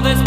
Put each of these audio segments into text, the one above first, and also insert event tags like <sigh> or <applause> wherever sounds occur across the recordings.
no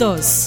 2.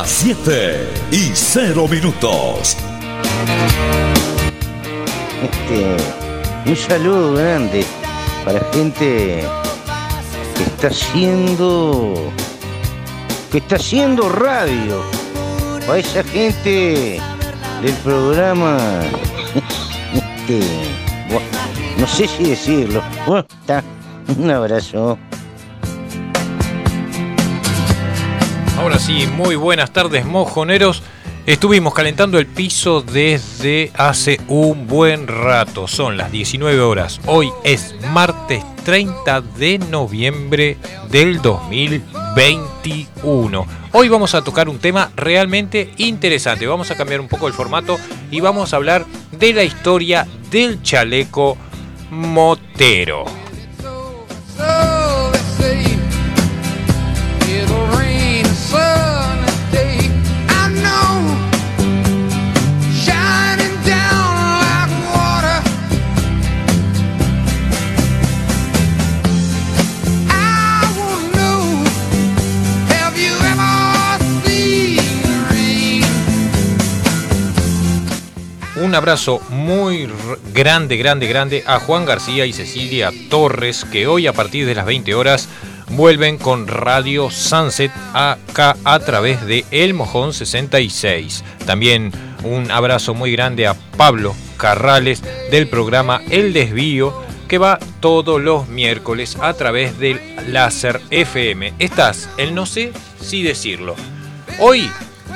Las 7 y 0 minutos. Este, un saludo grande para gente que está haciendo que está haciendo radio. Para esa gente del programa. <laughs> Este, no sé si decirlo. Un abrazo. Ahora sí, muy buenas tardes, mojoneros. Estuvimos calentando el piso desde hace un buen rato. Son las 19 horas. Hoy es martes 30 de noviembre del 2021. Hoy vamos a tocar un tema realmente interesante. Vamos a cambiar un poco el formato y vamos a hablar de la historia del chaleco motero. Un abrazo muy grande, grande, grande a Juan García y Cecilia Torres, que hoy a partir de las 20 horas vuelven con Radio Sunset acá a través de El Mojón 66. También un abrazo muy grande a Pablo Carrales del programa El Desvío, que va todos los miércoles a través del Láser FM. Estás, el no sé si decirlo. Hoy,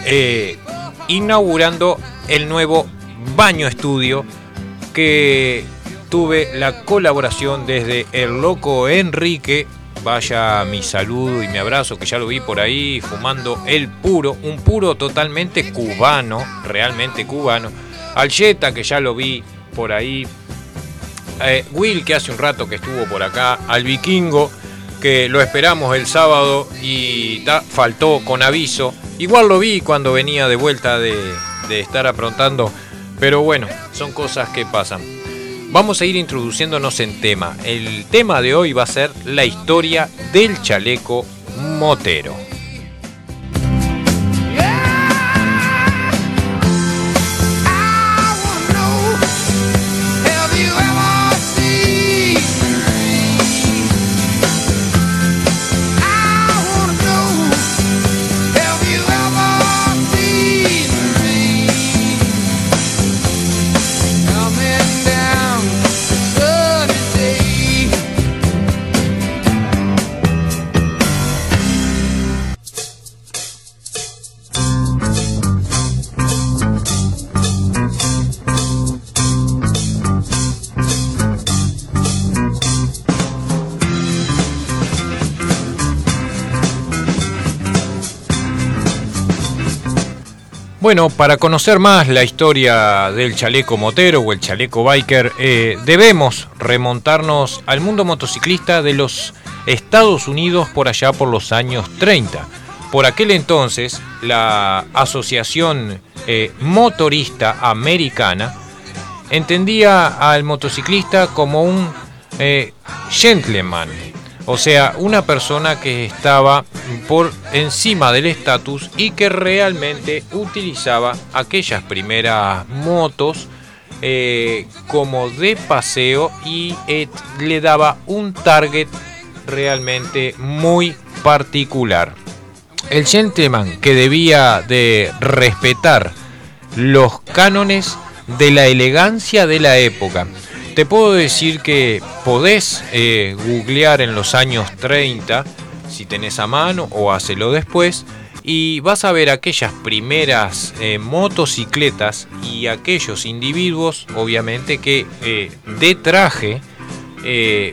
eh, inaugurando el nuevo Baño Estudio, que tuve la colaboración desde el loco Enrique. Vaya mi saludo y mi abrazo, que ya lo vi por ahí fumando el puro, un puro totalmente cubano, realmente cubano. Al Jetta, que ya lo vi por ahí. Eh, Will, que hace un rato que estuvo por acá. Al Vikingo, que lo esperamos el sábado y faltó con aviso. Igual lo vi cuando venía de vuelta de estar aprontando pero bueno, son cosas que pasan. Vamos a ir introduciéndonos en tema. El tema de hoy va a ser la historia del chaleco motero. Bueno, para conocer más la historia del chaleco motero o el chaleco biker, eh, debemos remontarnos al mundo motociclista de los Estados Unidos por allá por los años 30. Por aquel entonces, la Asociación eh, Motorista Americana entendía al motociclista como un eh, gentleman, o sea, una persona que estaba por encima del estatus y que realmente utilizaba aquellas primeras motos eh, como de paseo y eh, le daba un target realmente muy particular. El gentleman que debía de respetar los cánones de la elegancia de la época te puedo decir que podés eh, googlear en los años 30, si tenés a mano o hacelo después, y vas a ver aquellas primeras eh, motocicletas y aquellos individuos, obviamente, que eh, de traje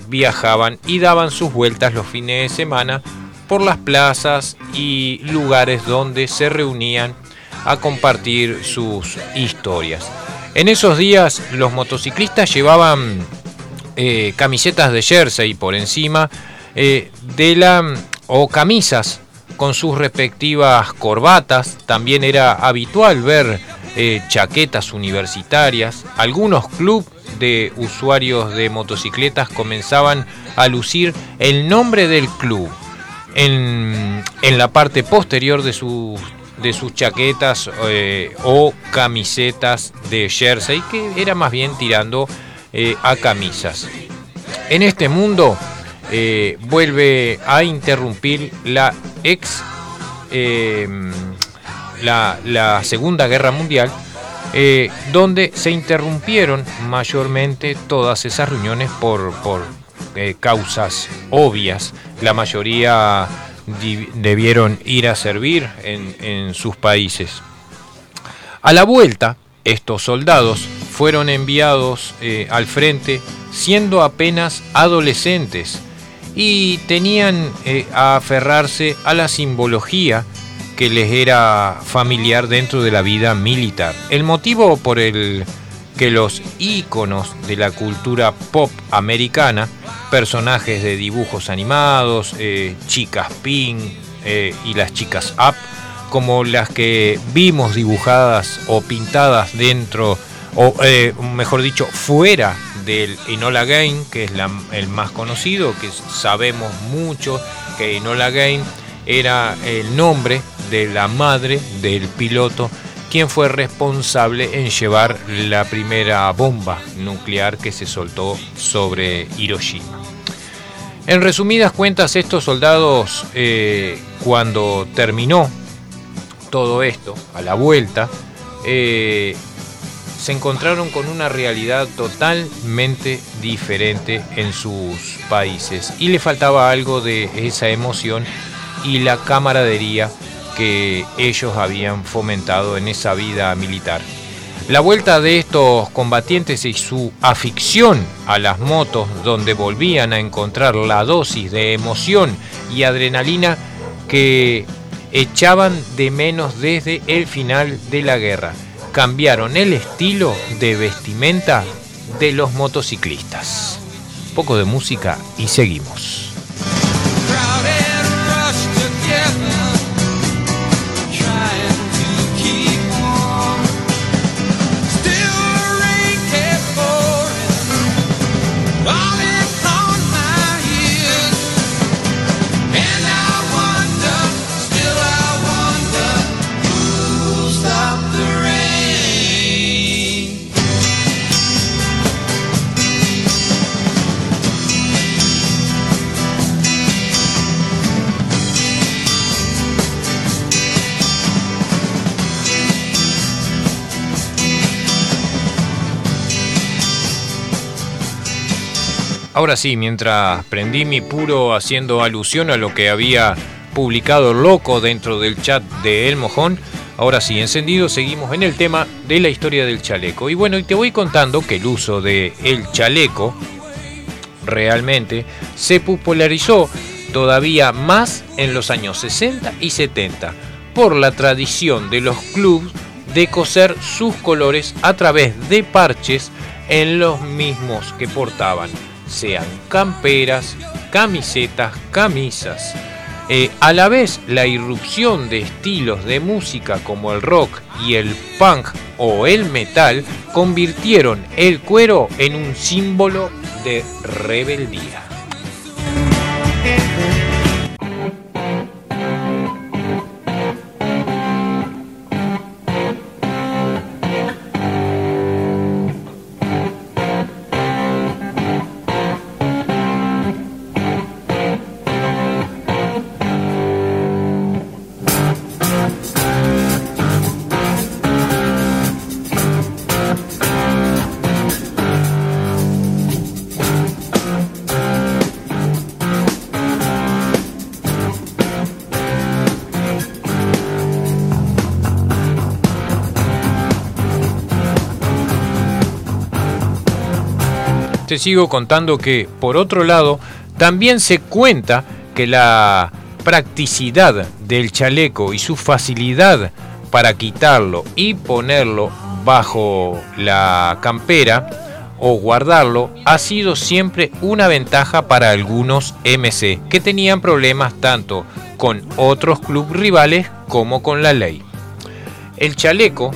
viajaban y daban sus vueltas los fines de semana por las plazas y lugares donde se reunían a compartir sus historias. En esos días los motociclistas llevaban eh, camisetas de jersey por encima eh, de la o camisas con sus respectivas corbatas. También era habitual ver eh, chaquetas universitarias. Algunos clubes de usuarios de motocicletas comenzaban a lucir el nombre del club en, en la parte posterior de sus de sus chaquetas eh, o camisetas de jersey, que era más bien tirando eh, a camisas. En este mundo eh, vuelve a interrumpir la ex la, la, Segunda Guerra Mundial, donde se interrumpieron mayormente todas esas reuniones por, por causas obvias. La mayoría debieron ir a servir en, sus países. A la vuelta, estos soldados fueron enviados eh, al frente siendo apenas adolescentes y tenían eh, a aferrarse a la simbología que les era familiar dentro de la vida militar. El motivo por el que los íconos de la cultura pop americana, personajes de dibujos animados, eh, chicas pink y las chicas up, como las que vimos dibujadas o pintadas dentro, o eh, mejor dicho, fuera del Enola Game, que es el más conocido, que sabemos mucho que Enola Game era el nombre de la madre del piloto, quien fue responsable en llevar la primera bomba nuclear que se soltó sobre Hiroshima. En resumidas cuentas, estos soldados, eh, cuando terminó todo esto, a la vuelta, eh, se encontraron con una realidad totalmente diferente en sus países y le faltaba algo de esa emoción y la camaradería que ellos habían fomentado en esa vida militar. La vuelta de estos combatientes y su afición a las motos donde volvían a encontrar la dosis de emoción y adrenalina que echaban de menos desde el final de la guerra. Cambiaron el estilo de vestimenta de los motociclistas. Poco de música y seguimos. Ahora sí, mientras prendí mi puro haciendo alusión a lo que había publicado Loco dentro del chat de El Mojón, ahora sí, encendido, seguimos en el tema de la historia del chaleco. Y bueno, y te voy contando que el uso de el chaleco realmente se popularizó todavía más en los años 60 y 70 por la tradición de los clubs de coser sus colores a través de parches en los mismos que portaban sean camperas, camisetas, camisas. Eh, a la vez, la irrupción de estilos de música como el rock y el punk o el metal convirtieron el cuero en un símbolo de rebeldía. Te sigo contando que, por otro lado, también se cuenta que la practicidad del chaleco y su facilidad para quitarlo y ponerlo bajo la campera o guardarlo ha sido siempre una ventaja para algunos MC que tenían problemas tanto con otros clubes rivales como con la ley. El chaleco,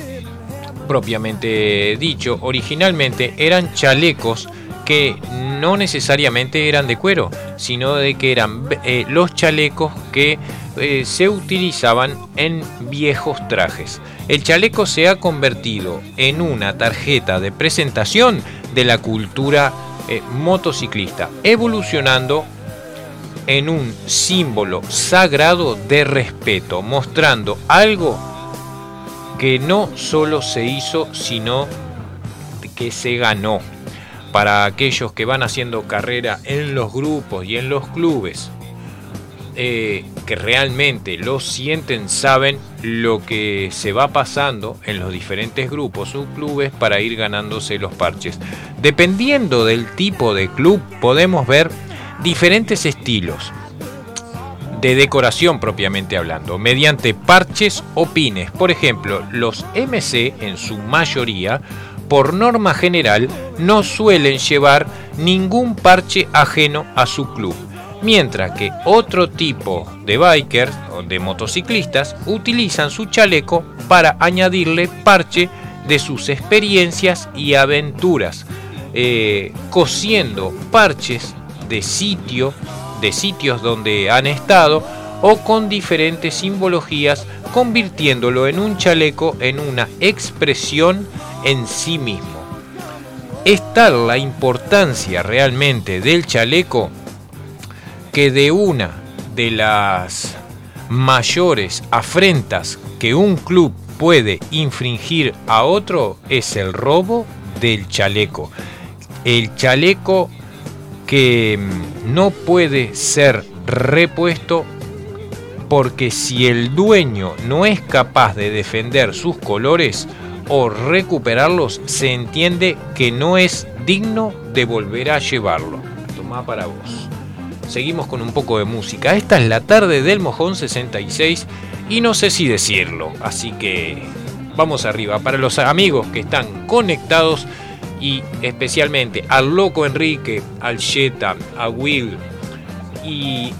propiamente dicho, originalmente eran chalecos que no necesariamente eran de cuero, sino de que eran eh, los chalecos que eh, se utilizaban en viejos trajes. El chaleco se ha convertido en una tarjeta de presentación de la cultura eh, motociclista, evolucionando en un símbolo sagrado de respeto, mostrando algo que no solo se hizo, sino que se ganó para aquellos que van haciendo carrera en los grupos y en los clubes, eh, que realmente lo sienten saben lo que se va pasando en los diferentes grupos o clubes para ir ganándose los parches. Dependiendo del tipo de club podemos ver diferentes estilos de decoración propiamente hablando, mediante parches o pines. Por ejemplo, los MC en su mayoría, por norma general, no suelen llevar ningún parche ajeno a su club mientras que otro tipo de bikers o de motociclistas utilizan su chaleco para añadirle parche de sus experiencias y aventuras, eh, cosiendo parches de sitio, de sitios donde han estado o con diferentes simbologías, convirtiéndolo en un chaleco en una expresión en sí mismo. Es tal la importancia realmente del chaleco que de una de las mayores afrentas que un club puede infringir a otro es el robo del chaleco. El chaleco que no puede ser repuesto porque si el dueño no es capaz de defender sus colores o recuperarlos, se entiende que no es digno de volver a llevarlo. Toma para vos seguimos con un poco de música. Esta es la tarde del Mojón 66 y no sé si decirlo, así que vamos arriba. Para los amigos que están conectados y especialmente al loco Enrique, al Jetta, a Will y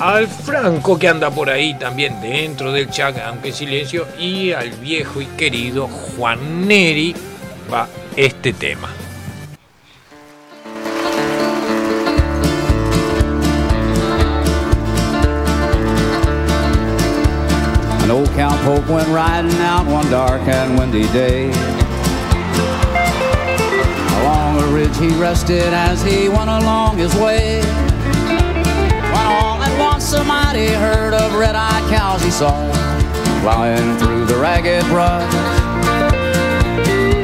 al Franco que anda por ahí también dentro del chat, aunque en silencio, y al viejo y querido Juan Neri va este tema. An old cowpoke went riding out one dark and windy day. Along a ridge he rested as he went along his way. Mighty herd of red-eyed cows he saw flying through the ragged brush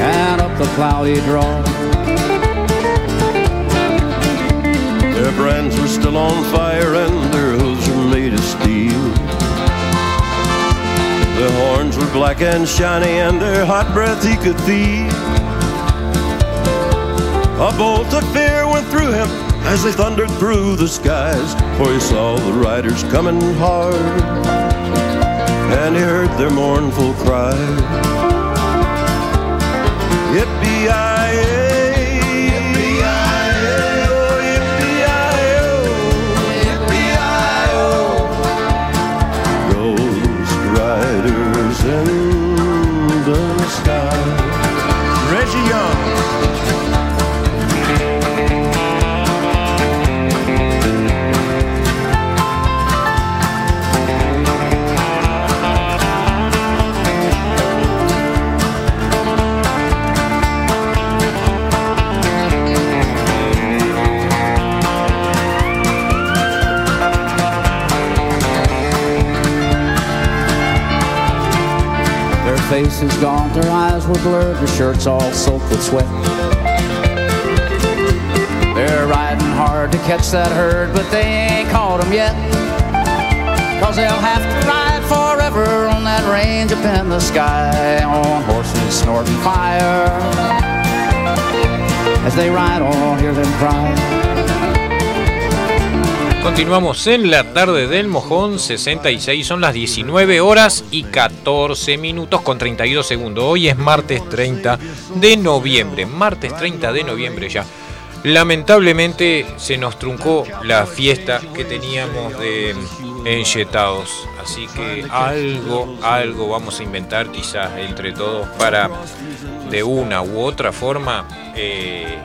and up the cloudy draw. Their brands were still on fire and their hooves were made of steel. Their horns were black and shiny, and their hot breath he could feel. A bolt of fear went through him as they thundered through the skies, for he saw the riders coming hard, and he heard their mournful cry. Yippee-yi-yay! Their faces gaunt, their eyes were blurred, their shirts all soaked with sweat. They're riding hard to catch that herd, but they ain't caught 'em yet. Cause they'll have to ride forever on that range up in the sky on horses snorting fire. As they ride on, hear them cry. Continuamos en la tarde del Mojón 66, son las 19 horas y 14 minutos con 32 segundos. Hoy es martes 30 de noviembre, martes 30 de noviembre ya. Lamentablemente se nos truncó la fiesta que teníamos de enchetados, así que algo, algo vamos a inventar quizás entre todos para de una u otra forma eh,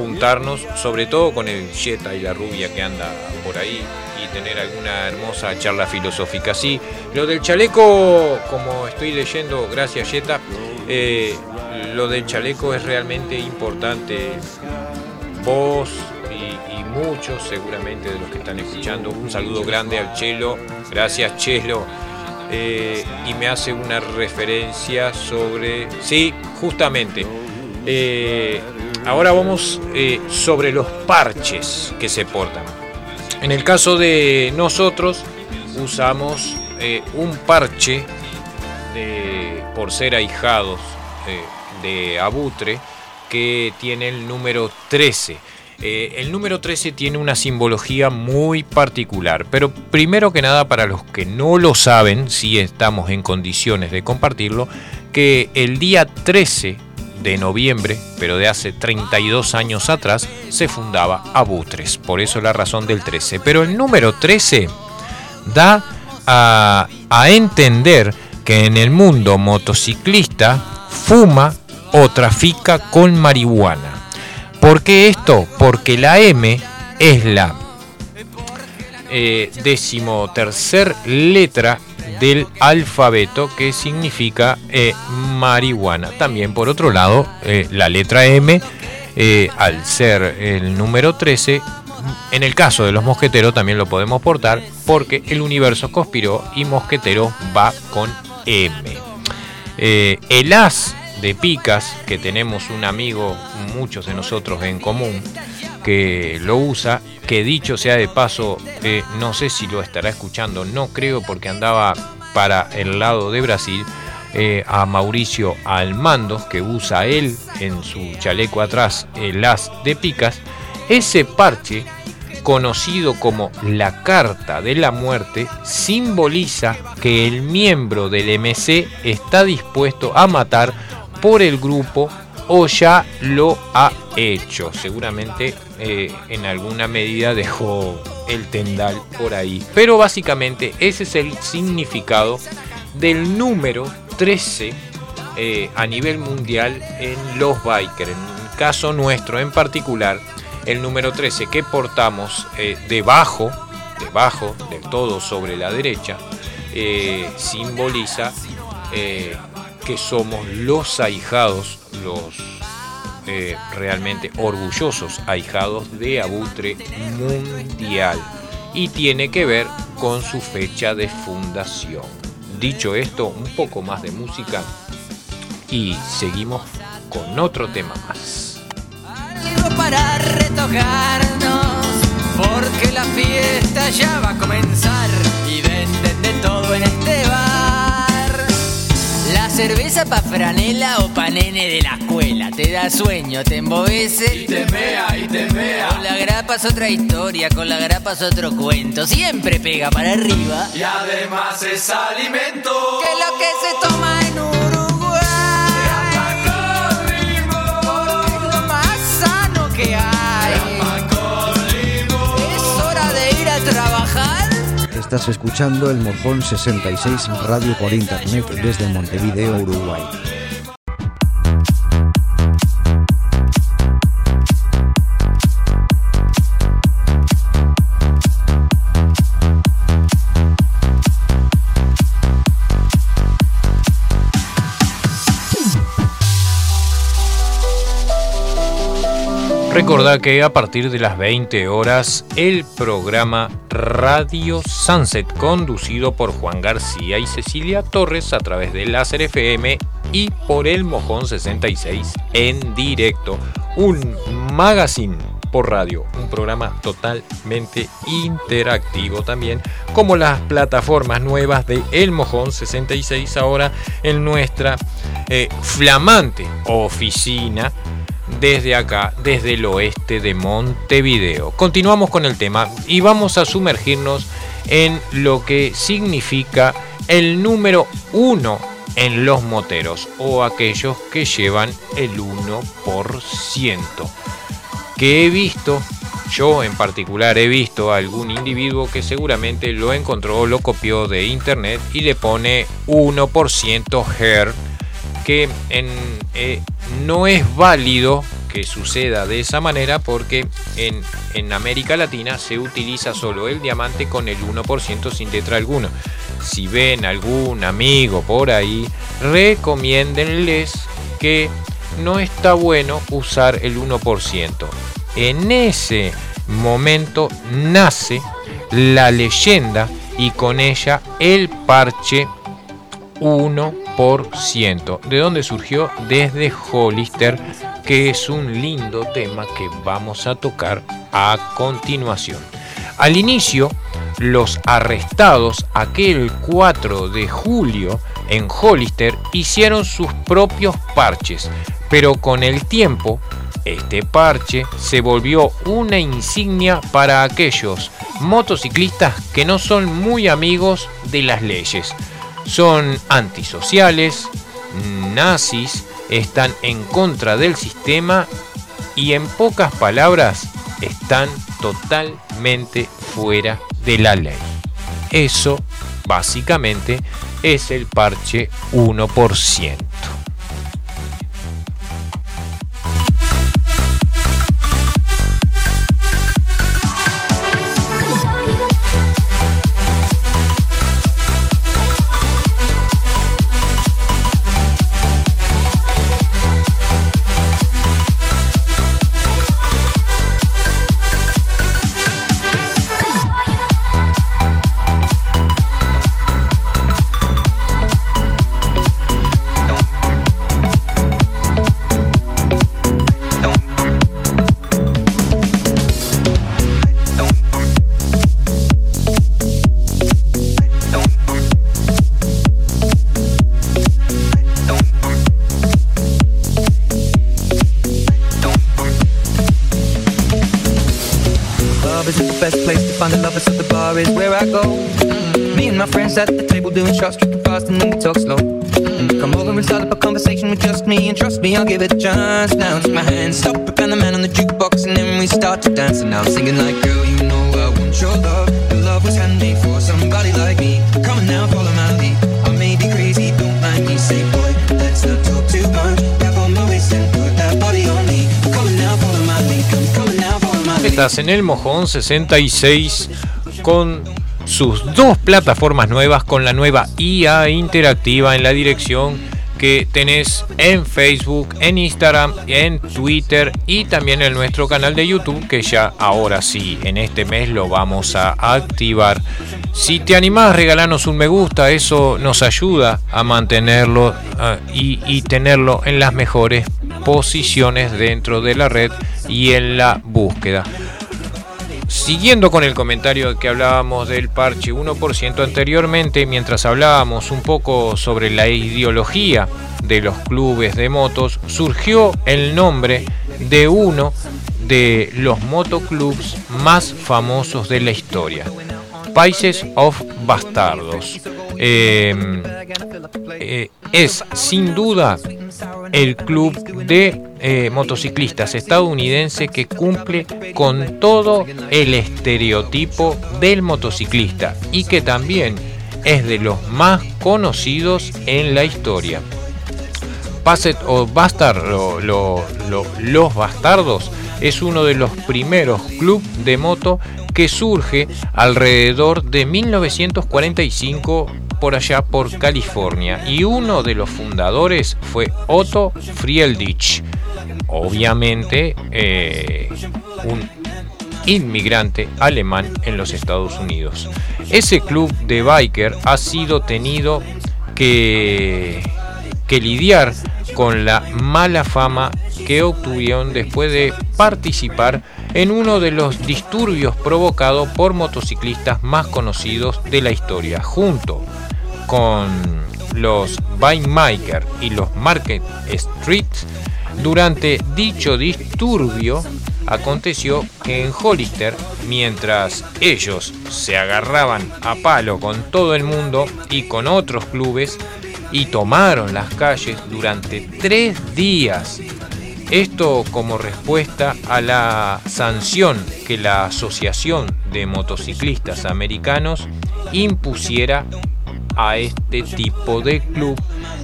juntarnos, sobre todo con el Jetta y la rubia que anda por ahí y tener alguna hermosa charla filosófica. Sí, lo del chaleco, como estoy leyendo, gracias Jetta, eh, lo del chaleco es realmente importante. Vos y, muchos seguramente de los que están escuchando, un saludo grande al Chelo, gracias Chelo. Eh, y me hace una referencia sobre, sí, justamente, eh, ahora vamos eh, sobre los parches que se portan. En el caso de nosotros, usamos eh, un parche de, por ser ahijados eh, de Abutre que tiene el número 13. Eh, el número 13 tiene una simbología muy particular, pero primero que nada para los que no lo saben, si estamos en condiciones de compartirlo, que el día 13 de noviembre, pero de hace 32 años atrás, se fundaba Abutres, por eso la razón del 13. Pero el número 13 da a, entender que en el mundo motociclista fuma o trafica con marihuana. ¿Por qué esto? Porque la M es la eh, decimotercer letra del alfabeto que significa eh, marihuana. También por otro lado, eh, la letra M, al ser el número 13, en el caso de los mosqueteros también lo podemos portar porque el universo conspiró y mosquetero va con M. el as de picas, que tenemos un amigo, muchos de nosotros en común, que lo usa, que dicho sea de paso, eh, no sé si lo estará escuchando, no creo porque andaba para el lado de Brasil, eh, a Mauricio Almando, que usa él en su chaleco atrás el de picas, ese parche conocido como la Carta de la Muerte, simboliza que el miembro del MC está dispuesto a matar por el grupo o ya lo ha hecho. Seguramente eh, en alguna medida dejó el tendal por ahí. Pero básicamente ese es el significado del número 13 eh, a nivel mundial en los bikers. En el caso nuestro en particular, el número 13 que portamos eh, debajo, debajo del todo sobre la derecha, simboliza que somos los ahijados, los eh, realmente orgullosos ahijados de Abutre Mundial y tiene que ver con su fecha de fundación. Dicho esto, un poco más de música y seguimos con otro tema más. Algo para retocarnos, porque la fiesta ya va a comenzar y venden de todo en este cerveza pa' franela o pa' nene de la escuela. Te da sueño, te embobece. Y te mea, y te mea. Con la grapa es otra historia, con la grapa es otro cuento. Siempre pega para arriba. Y además es alimento. Que lo que se toma en Uruguay. Estás escuchando el Mojón 66 Radio por Internet desde Montevideo, Uruguay. Recordá que a partir de las 20 horas el programa Radio Sunset conducido por Juan García y Cecilia Torres a través de Láser FM y por el Mojón 66 en directo. Un magazine por radio, un programa totalmente interactivo también, como las plataformas nuevas de El Mojón 66 ahora en nuestra eh, flamante oficina desde acá, desde el oeste de Montevideo. Continuamos con el tema y vamos a sumergirnos en lo que significa el número uno en los moteros o aquellos que llevan el 1%. Que he visto, yo en particular he visto a algún individuo que seguramente lo encontró, lo copió de internet y le pone 1% her que eh, no es válido que suceda de esa manera porque en, en, América Latina se utiliza solo el diamante con el 1% sin letra alguna. Si ven algún amigo por ahí, recomiéndenles que no está bueno usar el 1%. En ese momento nace la leyenda y con ella el parche 1%. ¿De dónde surgió? Desde Hollister, que es un lindo tema que vamos a tocar a continuación. Al inicio los arrestados aquel 4 de julio en Hollister hicieron sus propios parches, pero con el tiempo este parche se volvió una insignia para aquellos motociclistas que no son muy amigos de las leyes. Son antisociales, nazis, están en contra del sistema y en pocas palabras están totalmente fuera de la ley. Eso básicamente es el parche 1%. I'll give it a chance. Now take my hand, stop it, and the man on the jukebox, and then we start to dance. And now I'm singing like, girl, you know I want your love. Your love was handmade for somebody like me. Come on now, follow my lead. I may be crazy, don't mind me. Say, boy, let's not talk too much. Grab on my waist and put that body on me. Come on now, follow my lead. Come, come on now, follow my lead. Estás en el Mojón 66 con sus dos plataformas nuevas con la nueva IA interactiva en la dirección que tenés en Facebook, en Instagram, en Twitter y también en nuestro canal de YouTube que ya ahora sí, en este mes lo vamos a activar. Si te animás, regalanos un me gusta, eso nos ayuda a mantenerlo uh, y, y tenerlo en las mejores posiciones dentro de la red y en la búsqueda. Siguiendo con el comentario que hablábamos del parche 1% anteriormente, mientras hablábamos un poco sobre la ideología de los clubes de motos, surgió el nombre de uno de los motoclubs más famosos de la historia, Países of Bastardos. Eh, eh, es sin duda el club de eh, motociclistas estadounidense que cumple con todo el estereotipo del motociclista y que también es de los más conocidos en la historia. Passet o Bastard, los Bastardos, es uno de los primeros clubes de moto que surge alrededor de 1945 por allá por California y uno de los fundadores fue Otto Frieldich, obviamente eh, un inmigrante alemán en los Estados Unidos. Ese club de biker ha sido tenido que, que lidiar con la mala fama que obtuvieron después de participar en uno de los disturbios provocados por motociclistas más conocidos de la historia, junto con los Maker y los Market Street, durante dicho disturbio aconteció que en Hollister, mientras ellos se agarraban a palo con todo el mundo y con otros clubes y tomaron las calles durante tres días, esto como respuesta a la sanción que la Asociación de Motociclistas Americanos impusiera a este tipo de club.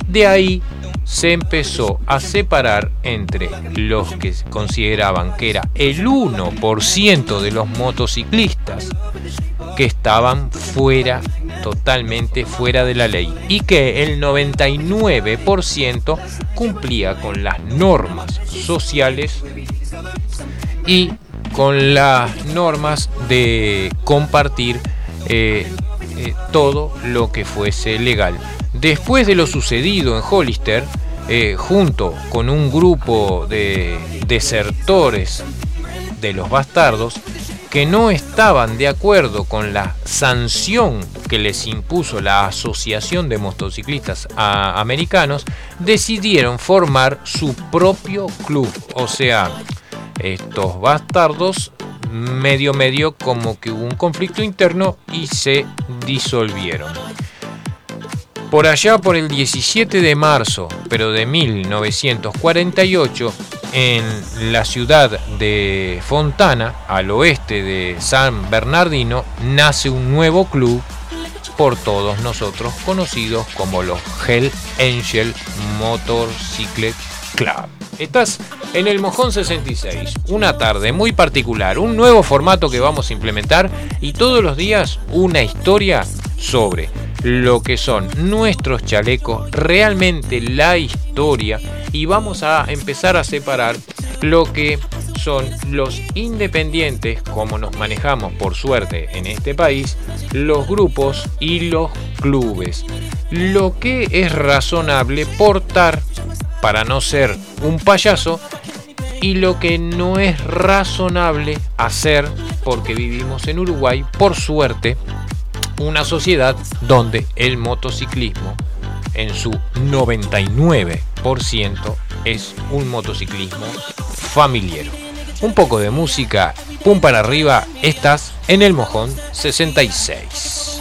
De ahí se empezó a separar entre los que consideraban que era el 1% de los motociclistas que estaban fuera, totalmente fuera de la ley, y que el 99% cumplía con las normas sociales y con las normas de compartir eh, eh, todo lo que fuese legal. Después de lo sucedido en Hollister, eh, junto con un grupo de desertores de los bastardos, que no estaban de acuerdo con la sanción que les impuso la Asociación de Motociclistas Americanos, decidieron formar su propio club. O sea, estos bastardos medio medio como que hubo un conflicto interno y se disolvieron. Por allá por el 17 de marzo, pero de 1948, en la ciudad de Fontana, al oeste de San Bernardino, nace un nuevo club por todos nosotros conocidos como los Hell Angel Motorcycle Club. Estás en el Mojón 66, una tarde muy particular, un nuevo formato que vamos a implementar y todos los días una historia sobre lo que son nuestros chalecos, realmente la historia y vamos a empezar a separar lo que son los independientes, como nos manejamos por suerte en este país, los grupos y los clubes. Lo que es razonable portar para no ser un payaso y lo que no es razonable hacer porque vivimos en Uruguay, por suerte, una sociedad donde el motociclismo en su 99% es un motociclismo familiar. Un poco de música, pum para arriba, estás en el mojón 66.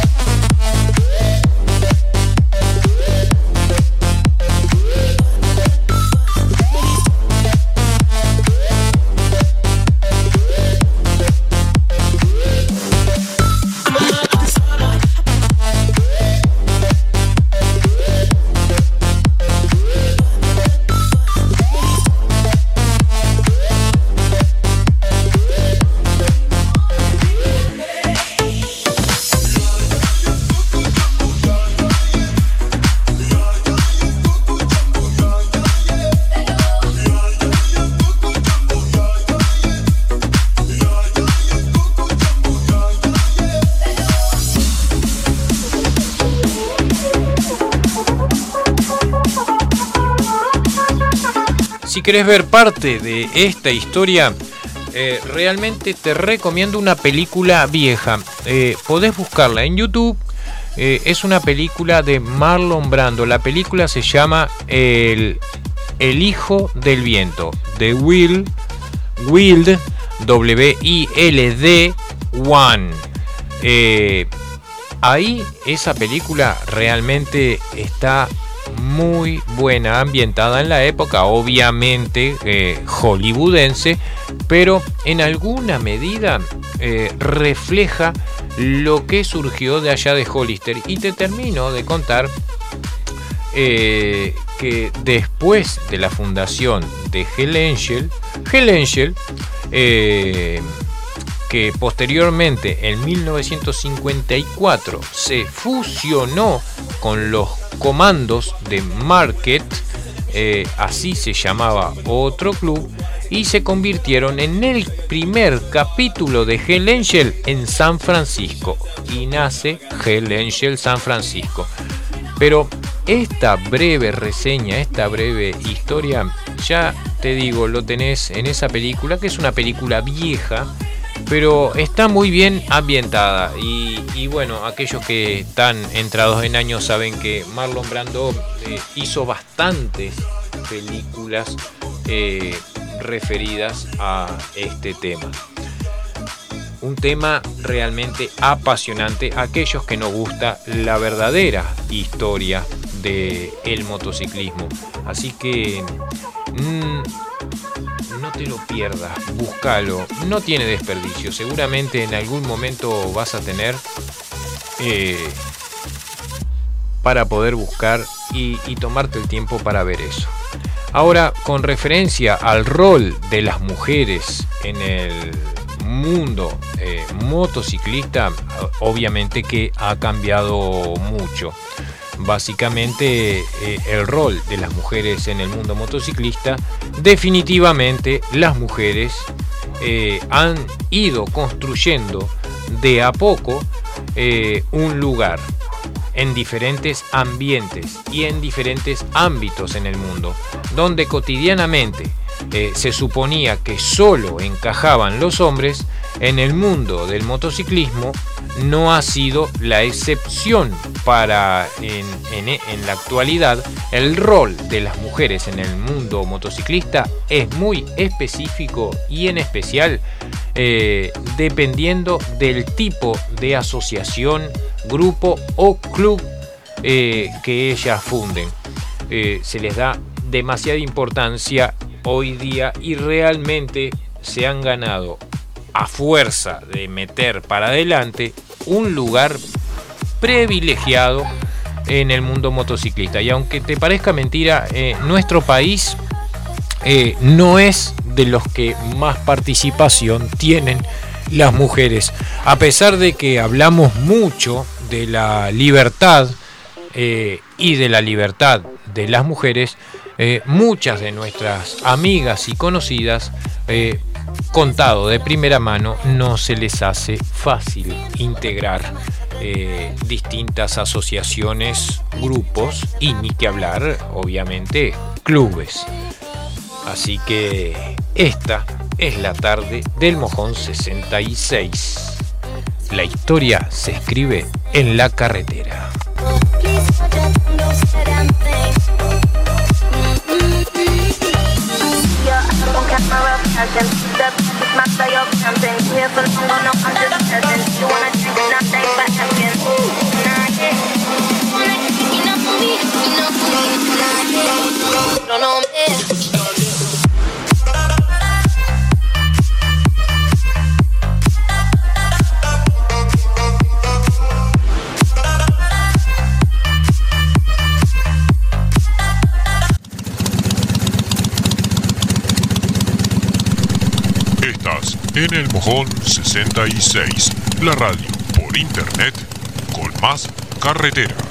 si querés ver parte de esta historia, eh, realmente te recomiendo una película vieja. Eh, podés buscarla en YouTube. Eh, es una película de Marlon Brando. La película se llama El, El Hijo del Viento. De Will, Wild, W-I-L-D, One. ahí esa película realmente está muy buena, ambientada en la época, obviamente eh, hollywoodense, pero en alguna medida eh, refleja lo que surgió de allá de Hollister. Y te termino de contar eh, que después de la fundación de Hell Angel, Hell Angel que posteriormente en 1954 se fusionó con los comandos de Market, eh, así se llamaba otro club, y se convirtieron en el primer capítulo de Hell Angel en San Francisco. Y nace Hell Angel San Francisco. Pero esta breve reseña, esta breve historia, ya te digo, lo tenés en esa película, que es una película vieja, pero está muy bien ambientada y, bueno, aquellos que están entrados en años saben que Marlon Brando eh, hizo bastantes películas eh, referidas a este tema. Un tema realmente apasionante aquellos que nos gusta la verdadera historia del el motociclismo. Así que mm, no te lo pierdas, búscalo, no tiene desperdicio, seguramente en algún momento vas a tener eh, para poder buscar y, tomarte el tiempo para ver eso. Ahora, con referencia al rol de las mujeres en el mundo eh, motociclista, obviamente que ha cambiado mucho. Básicamente eh, el rol de las mujeres en el mundo motociclista, definitivamente las mujeres eh, han ido construyendo de a poco eh, un lugar en diferentes ambientes y en diferentes ámbitos en el mundo, donde cotidianamente se suponía que solo encajaban los hombres, en el mundo del motociclismo no ha sido la excepción para en, la actualidad el rol de las mujeres en el mundo motociclista es muy específico y en especial eh, dependiendo del tipo de asociación, grupo o club eh, que ellas funden. Eh, se les da demasiada importancia hoy día y realmente se han ganado a fuerza de meter para adelante un lugar privilegiado en el mundo motociclista. Y aunque te parezca mentira, eh, nuestro país eh, no es de los que más participación tienen las mujeres. A pesar de que hablamos mucho de la libertad eh, y de la libertad de las mujeres, muchas de nuestras amigas y conocidas contado de primera mano, no se les hace fácil integrar eh, distintas asociaciones, grupos y ni que hablar, obviamente, clubes. Así que esta es la tarde del Mojón 66. La historia se escribe en la carretera. Present. Step master your camping. Here for long, no, I'm just present. You wanna el Mojón 66, la radio por internet con más carretera.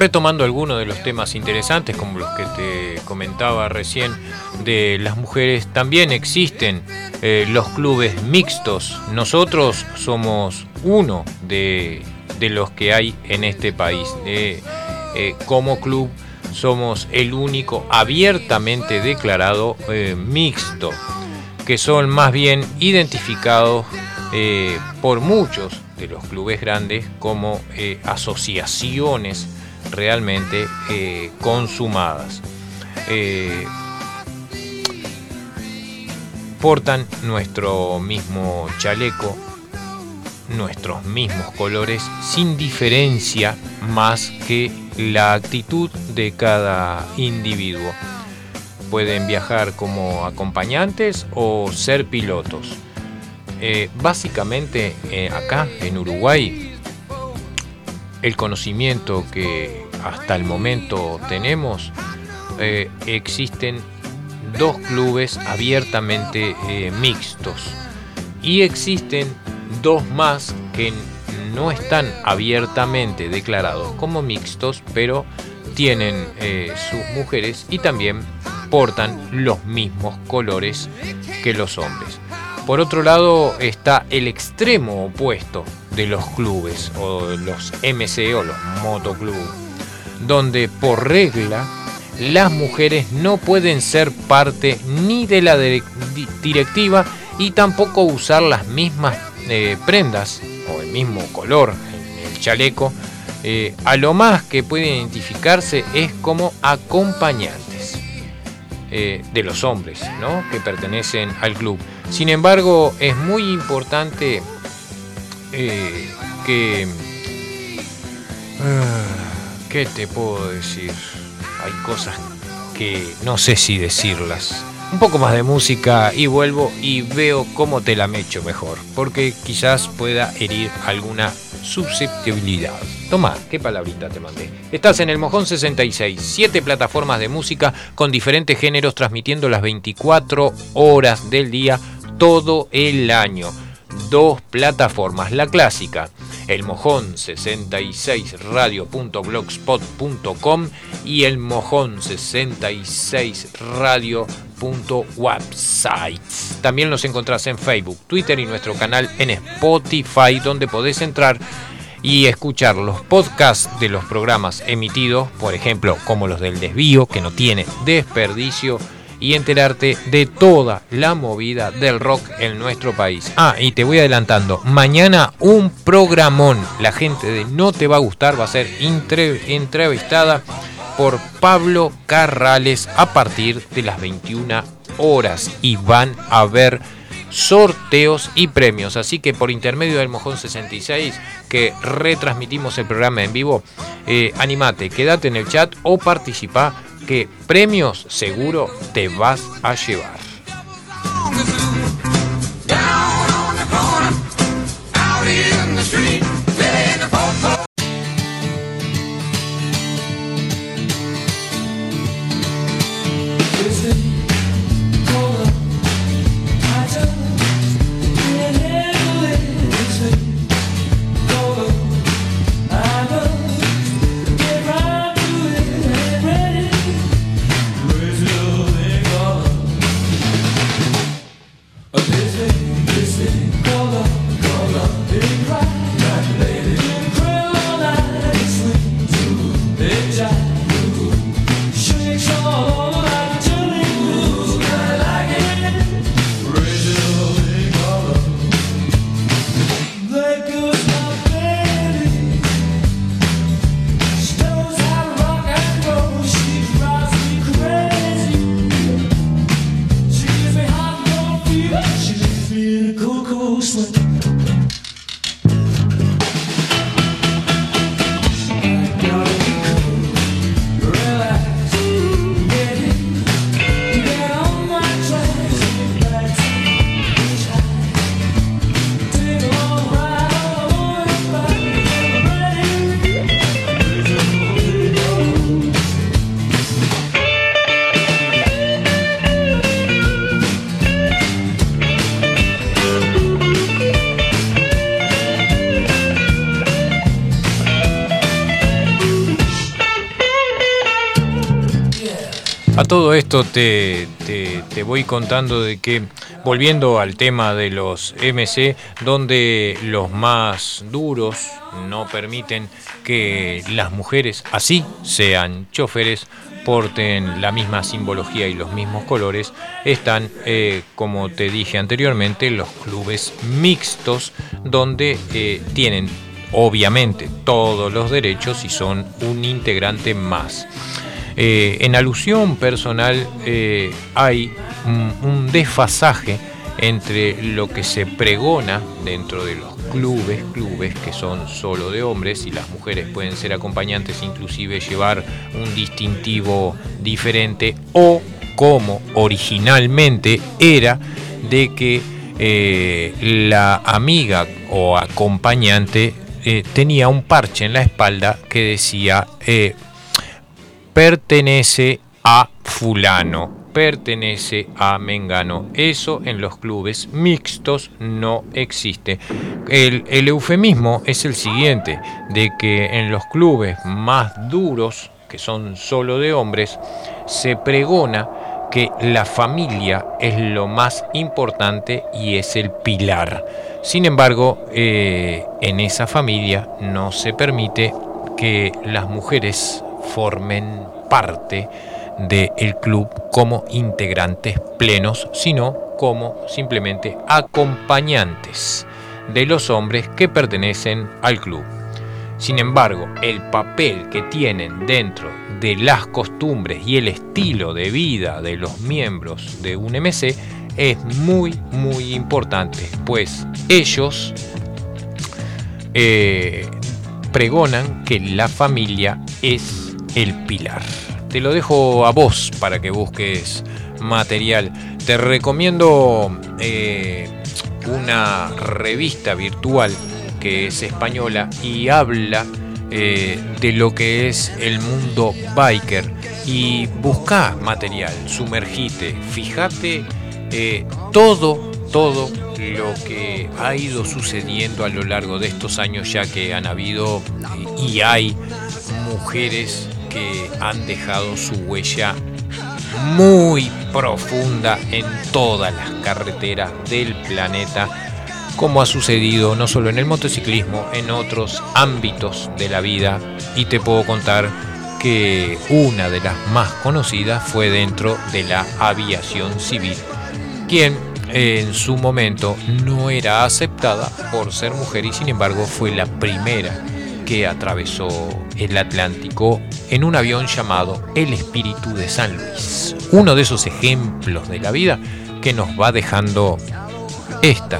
Retomando algunos de los temas interesantes, como los que te comentaba recién de las mujeres, también existen eh, los clubes mixtos. Nosotros somos uno de, los que hay en este país. Eh, eh, como club somos el único abiertamente declarado mixto, que son más bien identificados por muchos de los clubes grandes como asociaciones realmente eh, consumadas. Eh, portan nuestro mismo chaleco, nuestros mismos colores, sin diferencia más que la actitud de cada individuo. Pueden viajar como acompañantes o ser pilotos. Eh, básicamente acá en Uruguay el conocimiento que hasta el momento tenemos, eh, existen dos clubes abiertamente eh, mixtos y existen dos más que no están abiertamente declarados como mixtos, pero tienen eh, sus mujeres y también portan los mismos colores que los hombres. Por otro lado está el extremo opuesto de los clubes o los MC o los motoclubs, donde por regla las mujeres no pueden ser parte ni de la directiva y tampoco usar las mismas eh, prendas o el mismo color el chaleco. Eh, a lo más que pueden identificarse es como acompañantes eh, de los hombres ¿no? que pertenecen al club. Sin embargo, es muy importante eh, que... Ah, ¿Qué te puedo decir? Hay cosas que no sé si decirlas. un poco más de música y vuelvo y veo cómo te la mecho mejor, porque quizás pueda herir alguna susceptibilidad. Toma, qué palabrita te mandé. Estás en el Mojón 66, siete plataformas de música con diferentes géneros transmitiendo las 24 horas del día todo el año. Dos plataformas, la clásica, el mojón 66 radio.blogspot.com y el mojón 66 radio.website. También los encontrás en Facebook, Twitter y nuestro canal en Spotify donde podés entrar y escuchar los podcasts de los programas emitidos, por ejemplo, como los del desvío, que no tiene desperdicio y enterarte de toda la movida del rock en nuestro país. Ah, y te voy adelantando, mañana un programón. La gente de No Te Va a Gustar va a ser entrevistada por Pablo Carrales a partir de las 21 horas y van a haber sorteos y premios. Así que por intermedio del Mojón 66, que retransmitimos el programa en vivo, eh, animate, quédate en el chat o participa que premios seguro te vas a llevar. Esto te, voy contando de que, volviendo al tema de los MC, donde los más duros no permiten que las mujeres, así sean choferes, porten la misma simbología y los mismos colores, están, eh, como te dije anteriormente, los clubes mixtos, donde eh, tienen obviamente todos los derechos y son un integrante más. Eh, en alusión personal eh, hay un, desfasaje entre lo que se pregona dentro de los clubes, clubes que son solo de hombres y las mujeres pueden ser acompañantes, inclusive llevar un distintivo diferente o como originalmente era de que eh, la amiga o acompañante tenía un parche en la espalda que decía pertenece a fulano, pertenece a Mengano. Eso en los clubes mixtos no existe. El, eufemismo es el siguiente, de que en los clubes más duros, que son solo de hombres, se pregona que la familia es lo más importante y es el pilar. Sin embargo, eh, en esa familia no se permite que las mujeres formen parte del club como integrantes plenos, sino como simplemente acompañantes de los hombres que pertenecen al club. Sin embargo, el papel que tienen dentro de las costumbres y el estilo de vida de los miembros de un MC es muy, muy importante, pues ellos eh, pregonan que la familia es el pilar. te lo dejo a vos para que busques material. Te recomiendo eh, una revista virtual que es española y habla eh, de lo que es el mundo biker y busca material, sumergite, fíjate eh, todo, todo lo que ha ido sucediendo a lo largo de estos años ya que han habido y hay mujeres que han dejado su huella muy profunda en todas las carreteras del planeta, como ha sucedido no solo en el motociclismo, en otros ámbitos de la vida. Y te puedo contar que una de las más conocidas fue dentro de la aviación civil, quien en su momento no era aceptada por ser mujer y sin embargo fue la primera que atravesó el Atlántico en un avión llamado El Espíritu de San Luis. Uno de esos ejemplos de la vida que nos va dejando esta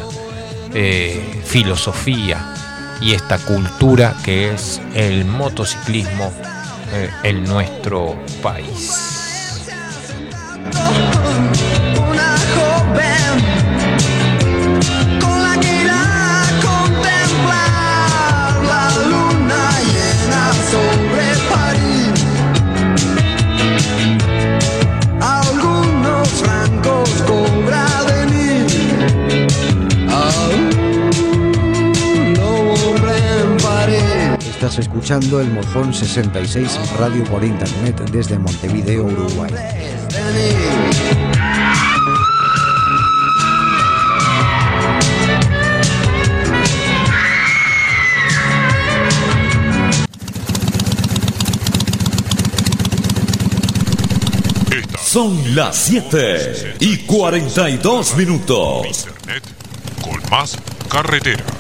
eh, filosofía y esta cultura que es el motociclismo eh, en nuestro país. Escuchando el Mojón 66 Radio por Internet desde Montevideo, Uruguay. Son las 7 y 42 minutos. Internet con más carretera.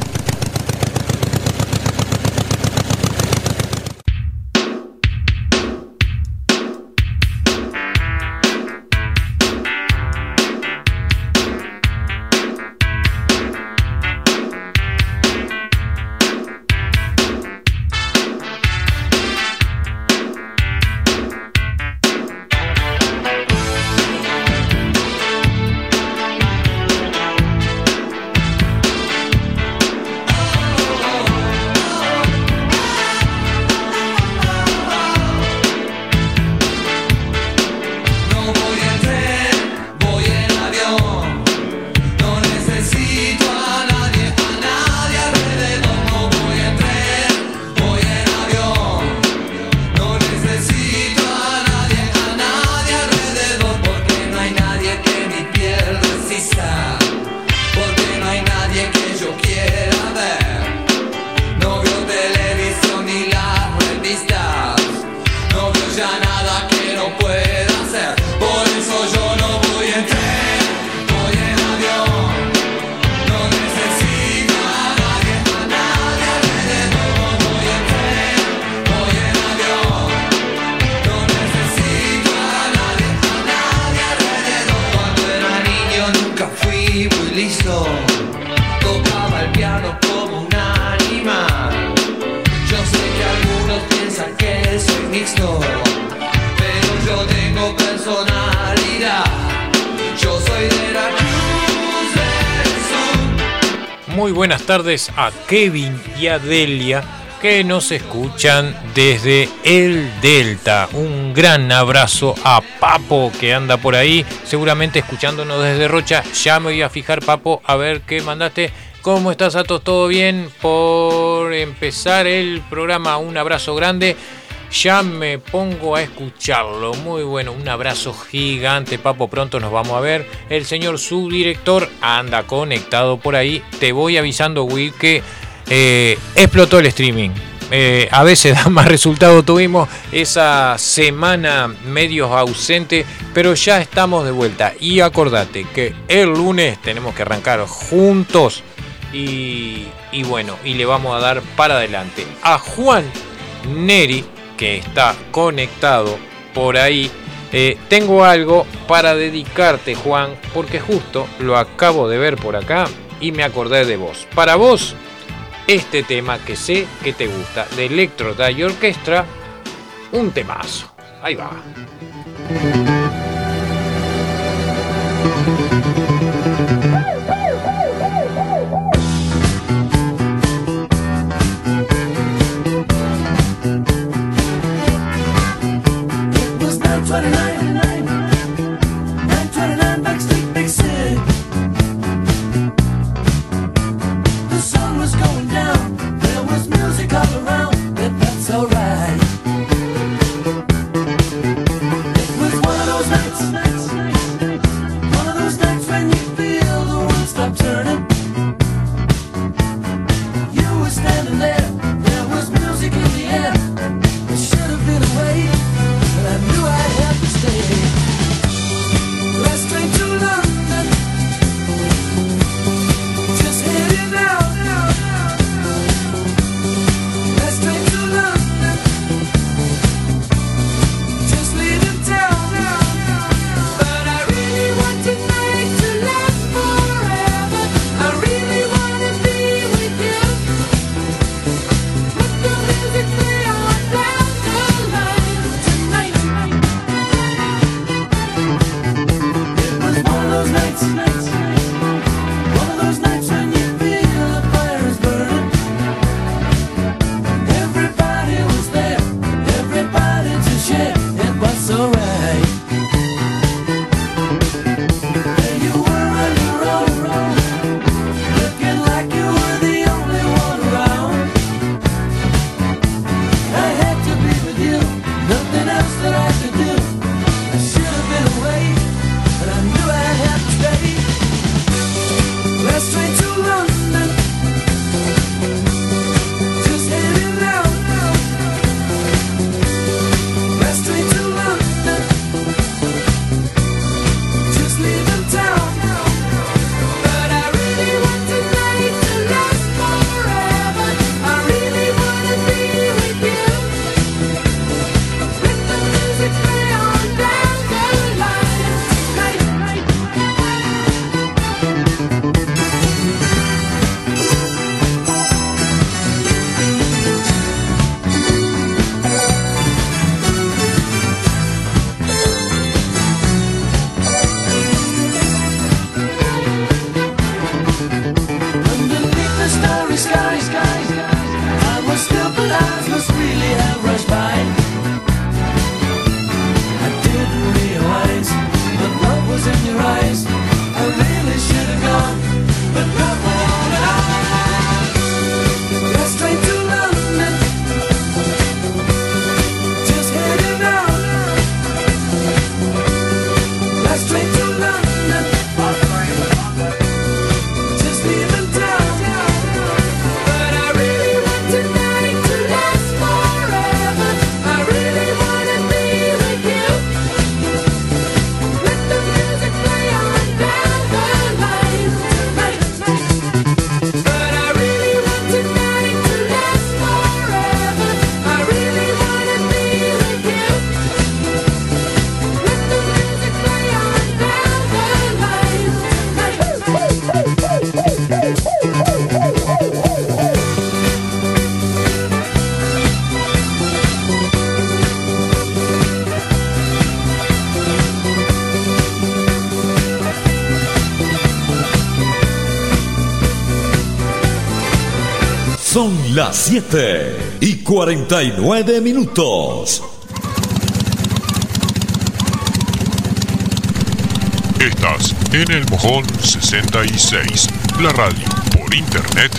A Kevin y a Delia que nos escuchan desde el Delta. Un gran abrazo a Papo que anda por ahí, seguramente escuchándonos desde Rocha. Ya me voy a fijar, Papo, a ver qué mandaste. ¿Cómo estás, Atos? ¿Todo bien? Por empezar el programa, un abrazo grande. Ya me pongo a escucharlo. Muy bueno, un abrazo gigante, Papo. Pronto nos vamos a ver. El señor subdirector anda conectado por ahí. Te voy avisando, Will, que eh, explotó el streaming. Eh, a veces <laughs> da más resultado. Tuvimos esa semana medio ausente, pero ya estamos de vuelta. Y acordate que el lunes tenemos que arrancar juntos. Y, y bueno, y le vamos a dar para adelante a Juan Neri, que está conectado por ahí, eh, tengo algo para dedicarte, Juan, porque justo lo acabo de ver por acá y me acordé de vos. Para vos, este tema que sé que te gusta, de Electro y Orquestra, un temazo. Ahí va. Las 7 y 49 minutos. Estás en el Mojón 66, la radio por internet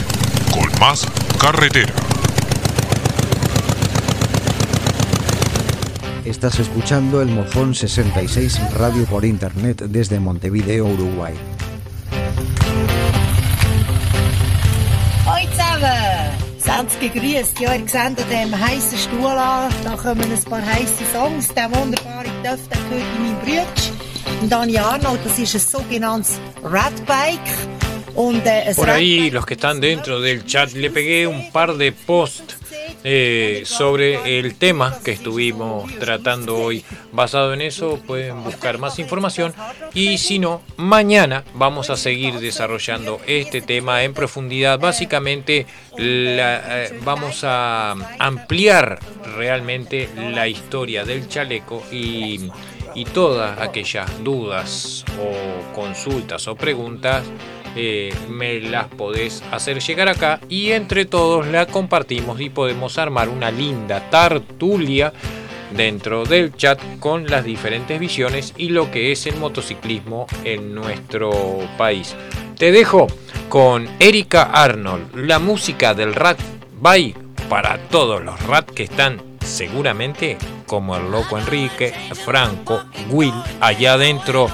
con más carretera. Estás escuchando el Mojón 66 Radio por Internet desde Montevideo, Uruguay. Ganz gegrüßt. Ja, ihr seht an dem heißen Stuhl an, da kommen ein paar heiße Songs. Der wunderbare Töff, der gehört in meinem Brütsch. Und Dani Arnold, das ist ein sogenanntes Radbike. Und, äh, Por ahí, los que están dentro del chat, le pegué un par de posts eh, sobre el tema que estuvimos tratando hoy. Basado en eso pueden buscar más información y si no, mañana vamos a seguir desarrollando este tema en profundidad. Básicamente la- eh, vamos a ampliar realmente la historia del chaleco y, y todas aquellas dudas o consultas o preguntas eh, me las podés hacer llegar acá y entre todos la compartimos y podemos armar una linda tartulia dentro del chat con las diferentes visiones y lo que es el motociclismo en nuestro país. Te dejo con Erika Arnold, la música del Rat Bye para todos los Rat que están seguramente como el loco Enrique, Franco, Will, allá dentro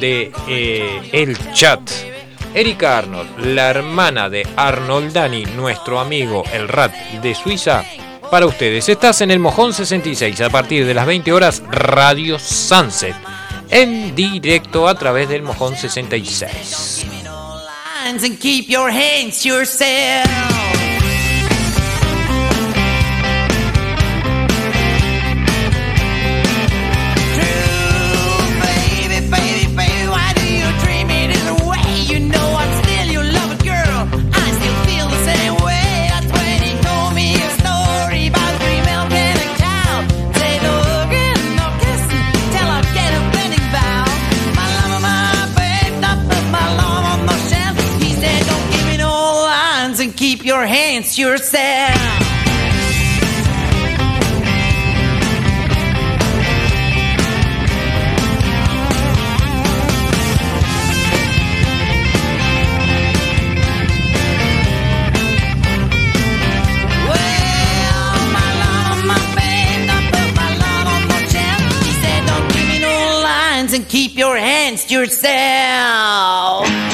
de eh, el chat. Erika Arnold, la hermana de Arnold Dani, nuestro amigo el Rat de Suiza, para ustedes. Estás en el Mojón 66 a partir de las 20 horas Radio Sunset, en directo a través del Mojón 66. Your hands yourself. and keep your hands to yourself.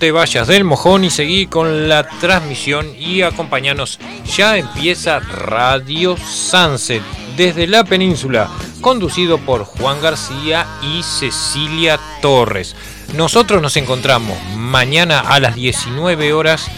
Te vayas del mojón y seguí con la transmisión y acompañanos. Ya empieza Radio Sunset desde la península, conducido por Juan García y Cecilia Torres. Nosotros nos encontramos mañana a las 19 horas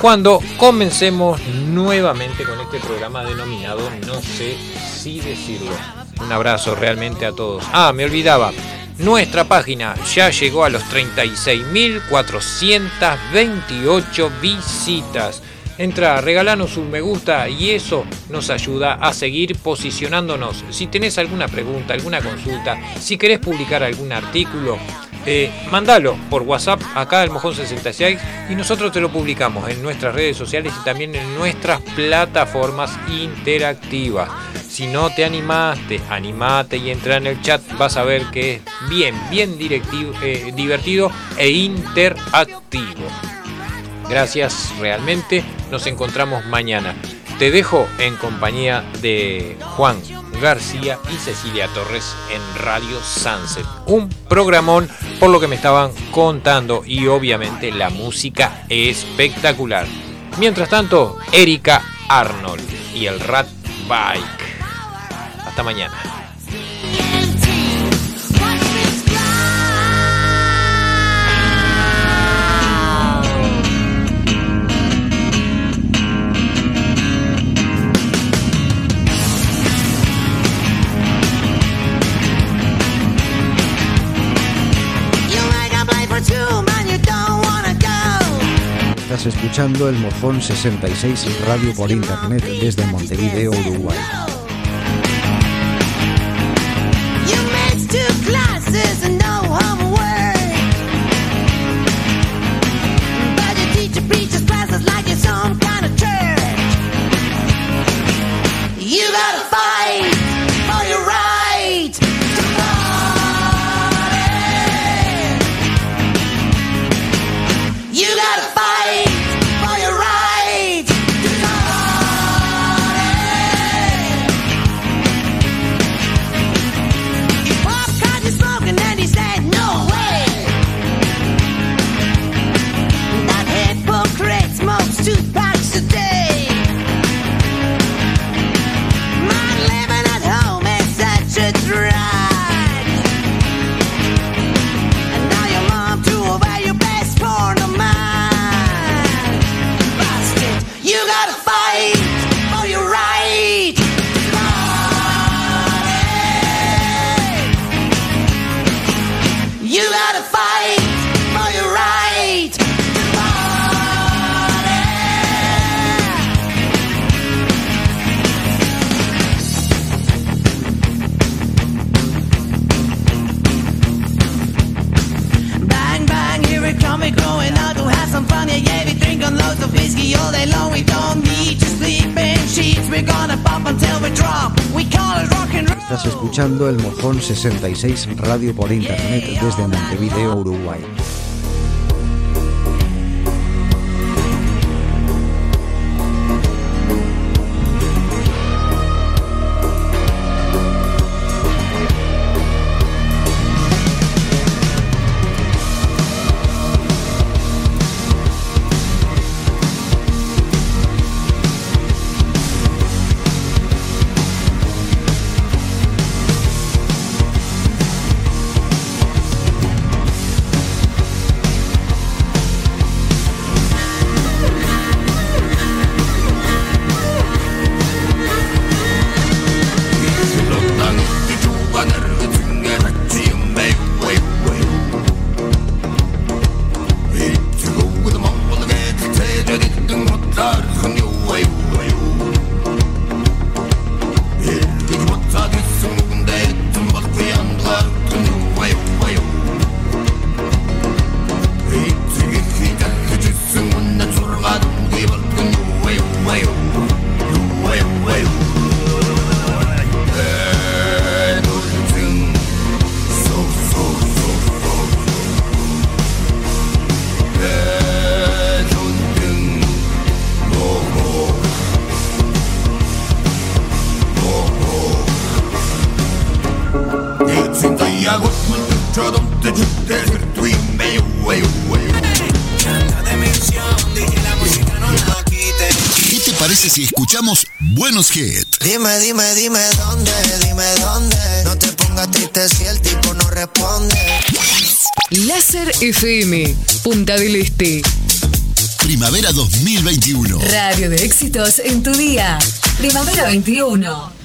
cuando comencemos nuevamente con este programa denominado No sé si decirlo. Un abrazo realmente a todos. Ah, me olvidaba. Nuestra página ya llegó a los 36.428 visitas. Entra, regalanos un me gusta y eso nos ayuda a seguir posicionándonos. Si tenés alguna pregunta, alguna consulta, si querés publicar algún artículo, eh, mandalo por WhatsApp acá al Mojón 66 y nosotros te lo publicamos en nuestras redes sociales y también en nuestras plataformas interactivas. Si no te animaste, animate y entra en el chat, vas a ver que es bien, bien directivo, eh, divertido e interactivo. Gracias realmente, nos encontramos mañana. Te dejo en compañía de Juan García y Cecilia Torres en Radio Sunset. Un programón por lo que me estaban contando y obviamente la música espectacular. Mientras tanto, Erika Arnold y el Rat Bike. Hasta mañana. Escuchando el Mojón 66 Radio por Internet desde Montevideo, Uruguay. Mojón 66 Radio por Internet desde Montevideo, Uruguay. FM, Punta del Este. Primavera 2021. Radio de éxitos en tu día. Primavera 21.